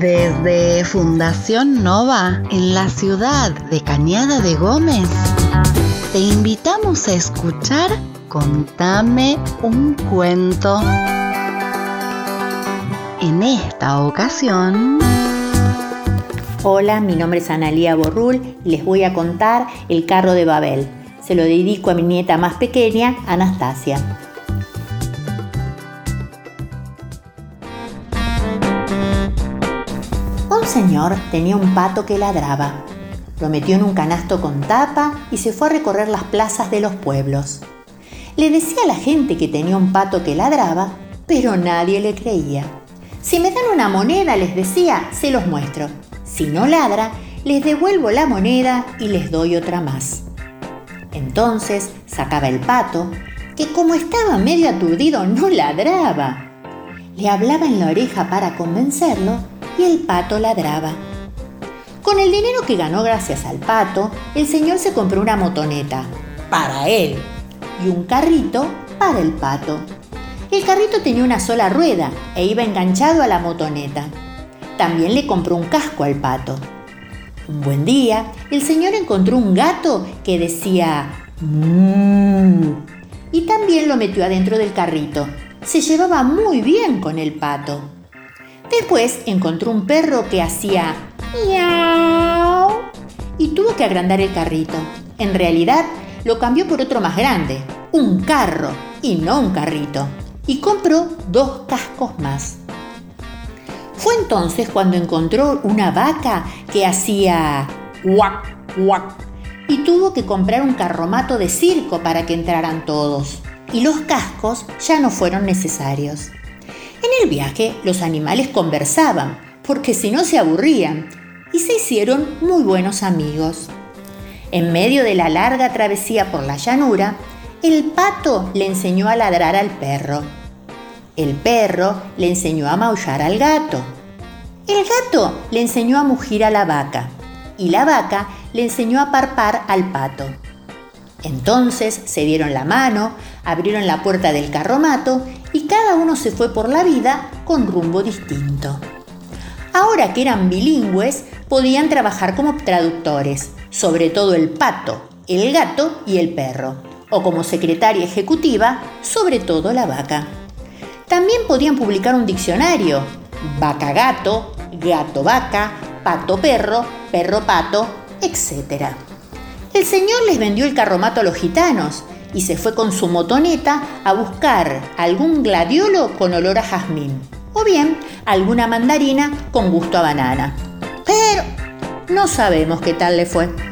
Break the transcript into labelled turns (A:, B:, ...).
A: Desde Fundación Nova, en la ciudad de Cañada de Gómez, te invitamos a escuchar Contame un cuento. En esta ocasión...
B: Hola, mi nombre es Analía Borrul y les voy a contar El carro de Babel. Se lo dedico a mi nieta más pequeña, Anastasia. Señor tenía un pato que ladraba. Lo metió en un canasto con tapa y se fue a recorrer las plazas de los pueblos. Le decía a la gente que tenía un pato que ladraba, pero nadie le creía. Si me dan una moneda, les decía, se los muestro. Si no ladra, les devuelvo la moneda y les doy otra más. Entonces sacaba el pato, que como estaba medio aturdido no ladraba. Le hablaba en la oreja para convencerlo y el pato ladraba. Con el dinero que ganó gracias al pato, el señor se compró una motoneta para él y un carrito para el pato. El carrito tenía una sola rueda e iba enganchado a la motoneta. También le compró un casco al pato. Un buen día, el señor encontró un gato que decía mmm y también lo metió adentro del carrito. Se llevaba muy bien con el pato. Después encontró un perro que hacía miau y tuvo que agrandar el carrito. En realidad, lo cambió por otro más grande, un carro y no un carrito, y compró dos cascos más. Fue entonces cuando encontró una vaca que hacía guac, guac, y tuvo que comprar un carromato de circo para que entraran todos, y los cascos ya no fueron necesarios. En el viaje los animales conversaban, porque si no se aburrían, y se hicieron muy buenos amigos. En medio de la larga travesía por la llanura, el pato le enseñó a ladrar al perro. El perro le enseñó a maullar al gato. El gato le enseñó a mugir a la vaca. Y la vaca le enseñó a parpar al pato. Entonces se dieron la mano, abrieron la puerta del carromato y cada uno se fue por la vida con rumbo distinto. Ahora que eran bilingües, podían trabajar como traductores, sobre todo el pato, el gato y el perro, o como secretaria ejecutiva, sobre todo la vaca. También podían publicar un diccionario, vaca-gato, gato-vaca, pato-perro, perro-pato, etc. El señor les vendió el carromato a los gitanos y se fue con su motoneta a buscar algún gladiolo con olor a jazmín o bien alguna mandarina con gusto a banana. Pero no sabemos qué tal le fue.